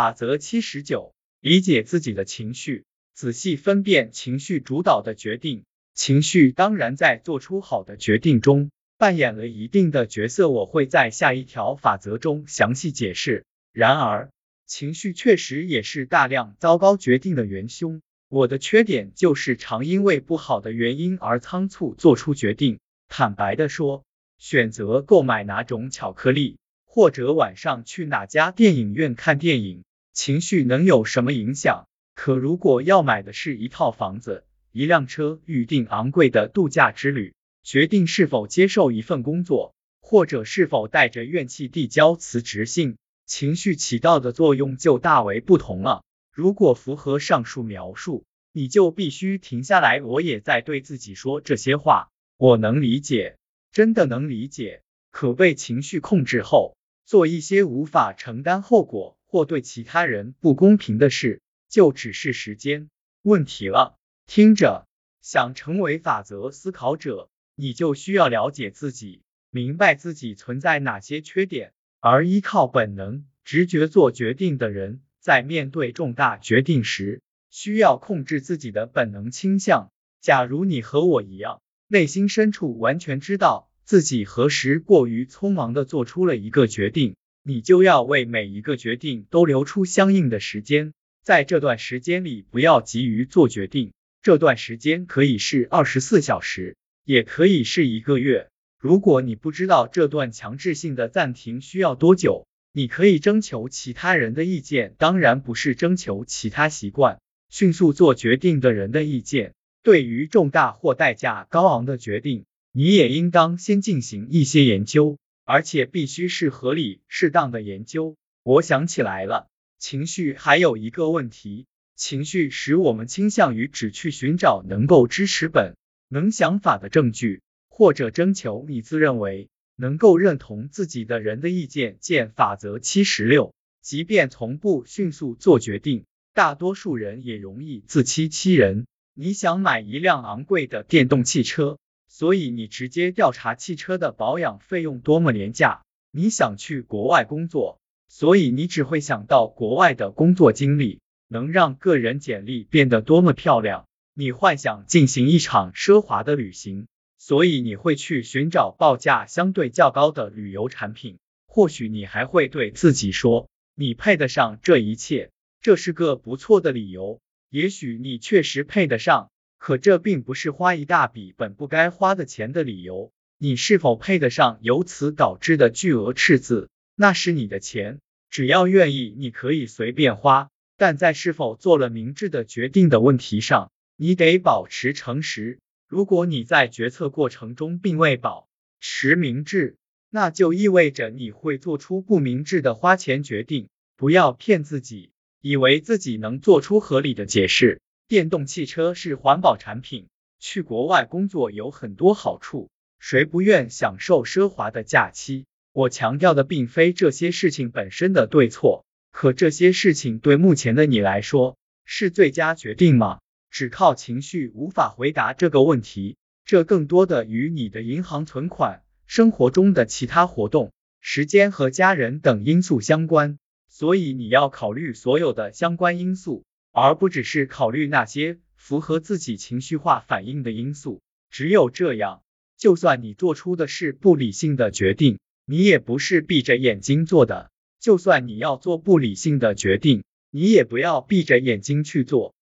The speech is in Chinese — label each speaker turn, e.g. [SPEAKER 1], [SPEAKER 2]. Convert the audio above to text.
[SPEAKER 1] 法则七十九，理解自己的情绪，仔细分辨情绪主导的决定。情绪当然在做出好的决定中扮演了一定的角色，我会在下一条法则中详细解释。然而，情绪确实也是大量糟糕决定的元凶。我的缺点就是常因为不好的原因而仓促做出决定。坦白的说，选择购买哪种巧克力，或者晚上去哪家电影院看电影，情绪能有什么影响？可如果要买的是一套房子，一辆车，预定昂贵的度假之旅，决定是否接受一份工作，或者是否带着怨气递交辞职信，情绪起到的作用就大为不同了。如果符合上述描述，你就必须停下来。我也在对自己说这些话，我能理解，真的能理解。可被情绪控制后，做一些无法承担后果或对其他人不公平的事，就只是时间问题了。听着，想成为法则思考者，你就需要了解自己，明白自己存在哪些缺点，而依靠本能、直觉做决定的人，在面对重大决定时，需要控制自己的本能倾向。假如你和我一样，内心深处完全知道自己何时过于匆忙的做出了一个决定，你就要为每一个决定都留出相应的时间，在这段时间里，不要急于做决定。这段时间可以是二十四小时，也可以是一个月。如果你不知道这段强制性的暂停需要多久，你可以征求其他人的意见，当然不是征求其他习惯迅速做决定的人的意见。对于重大或代价高昂的决定，你也应当先进行一些研究，而且必须是合理适当的研究。我想起来了，情绪还有一个问题。情绪使我们倾向于只去寻找能够支持本能想法的证据，或者征求你自认为能够认同自己的人的意见。见法则七十六。即便从不迅速做决定，大多数人也容易自欺欺人。你想买一辆昂贵的电动汽车，所以你直接调查汽车的保养费用多么廉价。你想去国外工作，所以你只会想到国外的工作经历。能让个人简历变得多么漂亮！你幻想进行一场奢华的旅行，所以你会去寻找报价相对较高的旅游产品。或许你还会对自己说，你配得上这一切，这是个不错的理由。也许你确实配得上，可这并不是花一大笔本不该花的钱的理由。你是否配得上由此导致的巨额赤字？那是你的钱，只要愿意，你可以随便花。但在是否做了明智的决定的问题上，你得保持诚实。如果你在决策过程中并未保持明智，那就意味着你会做出不明智的花钱决定。不要骗自己，以为自己能做出合理的解释。电动汽车是环保产品，去国外工作有很多好处，谁不愿享受奢华的假期？我强调的并非这些事情本身的对错。可这些事情对目前的你来说是最佳决定吗？只靠情绪无法回答这个问题，这更多的与你的银行存款、生活中的其他活动、时间和家人等因素相关。所以你要考虑所有的相关因素，而不只是考虑那些符合自己情绪化反应的因素。只有这样，就算你做出的是不理性的决定，你也不是闭着眼睛做的。就算你要做不理性的决定，你也不要闭着眼睛去做。